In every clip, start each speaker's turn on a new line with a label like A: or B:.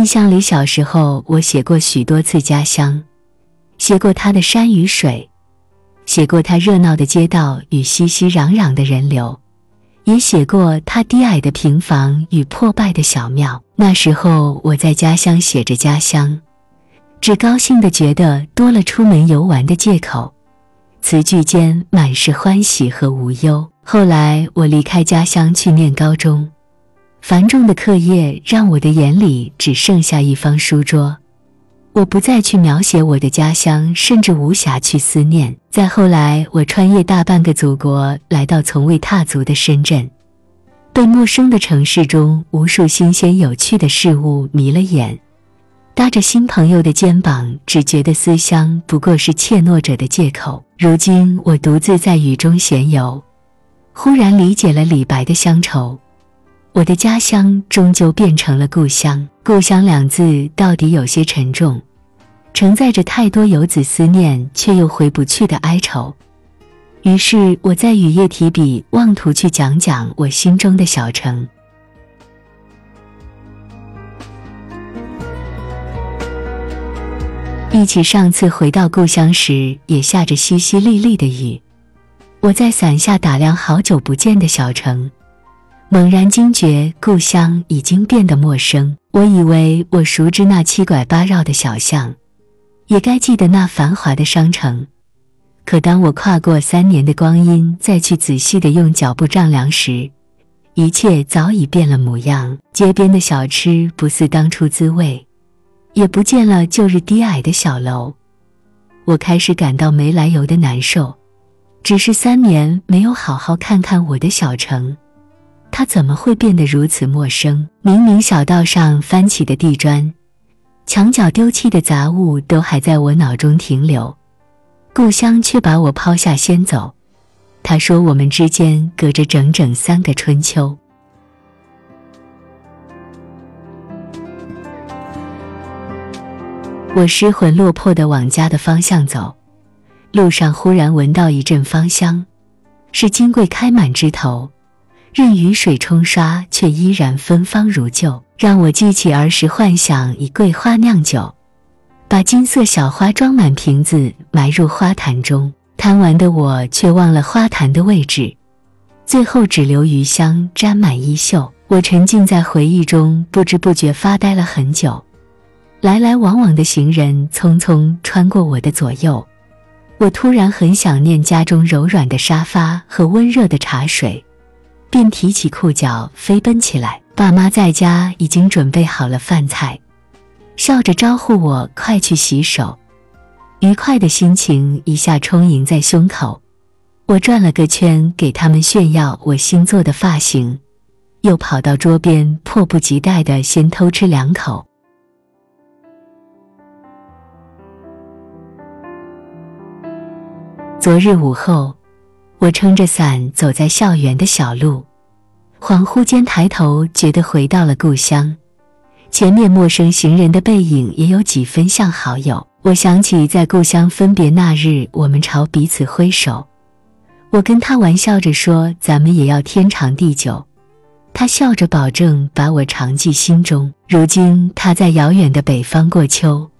A: 印象里，小时候我写过许多次家乡，写过它的山与水，写过它热闹的街道与熙熙攘攘的人流，也写过它低矮的平房与破败的小庙。那时候我在家乡写着家乡，只高兴的觉得多了出门游玩的借口，词句间满是欢喜和无忧。后来我离开家乡去念高中。繁重的课业让我的眼里只剩下一方书桌，我不再去描写我的家乡，甚至无暇去思念。再后来，我穿越大半个祖国，来到从未踏足的深圳，被陌生的城市中无数新鲜有趣的事物迷了眼，搭着新朋友的肩膀，只觉得思乡不过是怯懦者的借口。如今，我独自在雨中闲游，忽然理解了李白的乡愁。我的家乡终究变成了故乡。故乡两字到底有些沉重，承载着太多游子思念却又回不去的哀愁。于是我在雨夜提笔，妄图去讲讲我心中的小城。一起上次回到故乡时，也下着淅淅沥沥的雨。我在伞下打量好久不见的小城。猛然惊觉，故乡已经变得陌生。我以为我熟知那七拐八绕的小巷，也该记得那繁华的商城。可当我跨过三年的光阴，再去仔细的用脚步丈量时，一切早已变了模样。街边的小吃不似当初滋味，也不见了旧日低矮的小楼。我开始感到没来由的难受，只是三年没有好好看看我的小城。它怎么会变得如此陌生？明明小道上翻起的地砖，墙角丢弃的杂物，都还在我脑中停留，故乡却把我抛下先走。他说我们之间隔着整整三个春秋。我失魂落魄的往家的方向走，路上忽然闻到一阵芳香，是金桂开满枝头。任雨水冲刷，却依然芬芳如旧，让我记起儿时幻想以桂花酿酒，把金色小花装满瓶子，埋入花坛中。贪玩的我却忘了花坛的位置，最后只留余香沾满衣袖。我沉浸在回忆中，不知不觉发呆了很久。来来往往的行人匆匆穿过我的左右，我突然很想念家中柔软的沙发和温热的茶水。便提起裤脚飞奔起来。爸妈在家已经准备好了饭菜，笑着招呼我快去洗手。愉快的心情一下充盈在胸口。我转了个圈，给他们炫耀我新做的发型，又跑到桌边，迫不及待的先偷吃两口。昨日午后。我撑着伞走在校园的小路，恍惚间抬头，觉得回到了故乡。前面陌生行人的背影也有几分像好友。我想起在故乡分别那日，我们朝彼此挥手，我跟他玩笑着说：“咱们也要天长地久。”他笑着保证把我常记心中。如今他在遥远的北方过秋，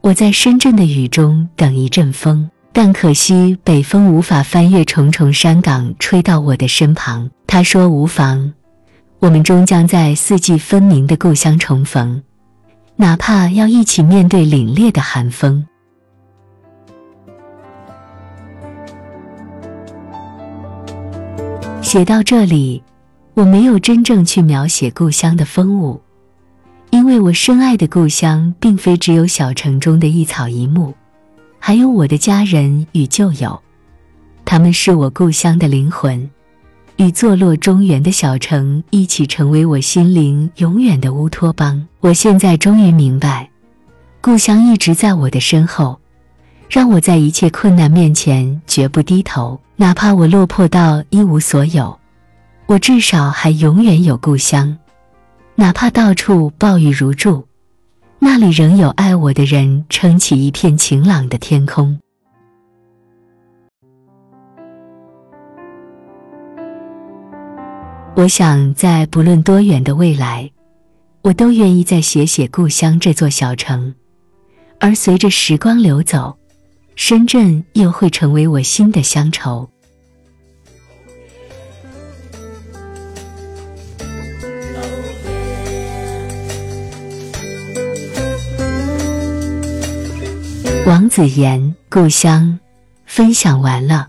A: 我在深圳的雨中等一阵风。但可惜，北风无法翻越重重山岗，吹到我的身旁。他说：“无妨，我们终将在四季分明的故乡重逢，哪怕要一起面对凛冽的寒风。”写到这里，我没有真正去描写故乡的风物，因为我深爱的故乡，并非只有小城中的一草一木。还有我的家人与旧友，他们是我故乡的灵魂，与坐落中原的小城一起成为我心灵永远的乌托邦。我现在终于明白，故乡一直在我的身后，让我在一切困难面前绝不低头，哪怕我落魄到一无所有，我至少还永远有故乡，哪怕到处暴雨如注。那里仍有爱我的人，撑起一片晴朗的天空。我想，在不论多远的未来，我都愿意再写写故乡这座小城。而随着时光流走，深圳又会成为我新的乡愁。王子言《故乡》分享完了。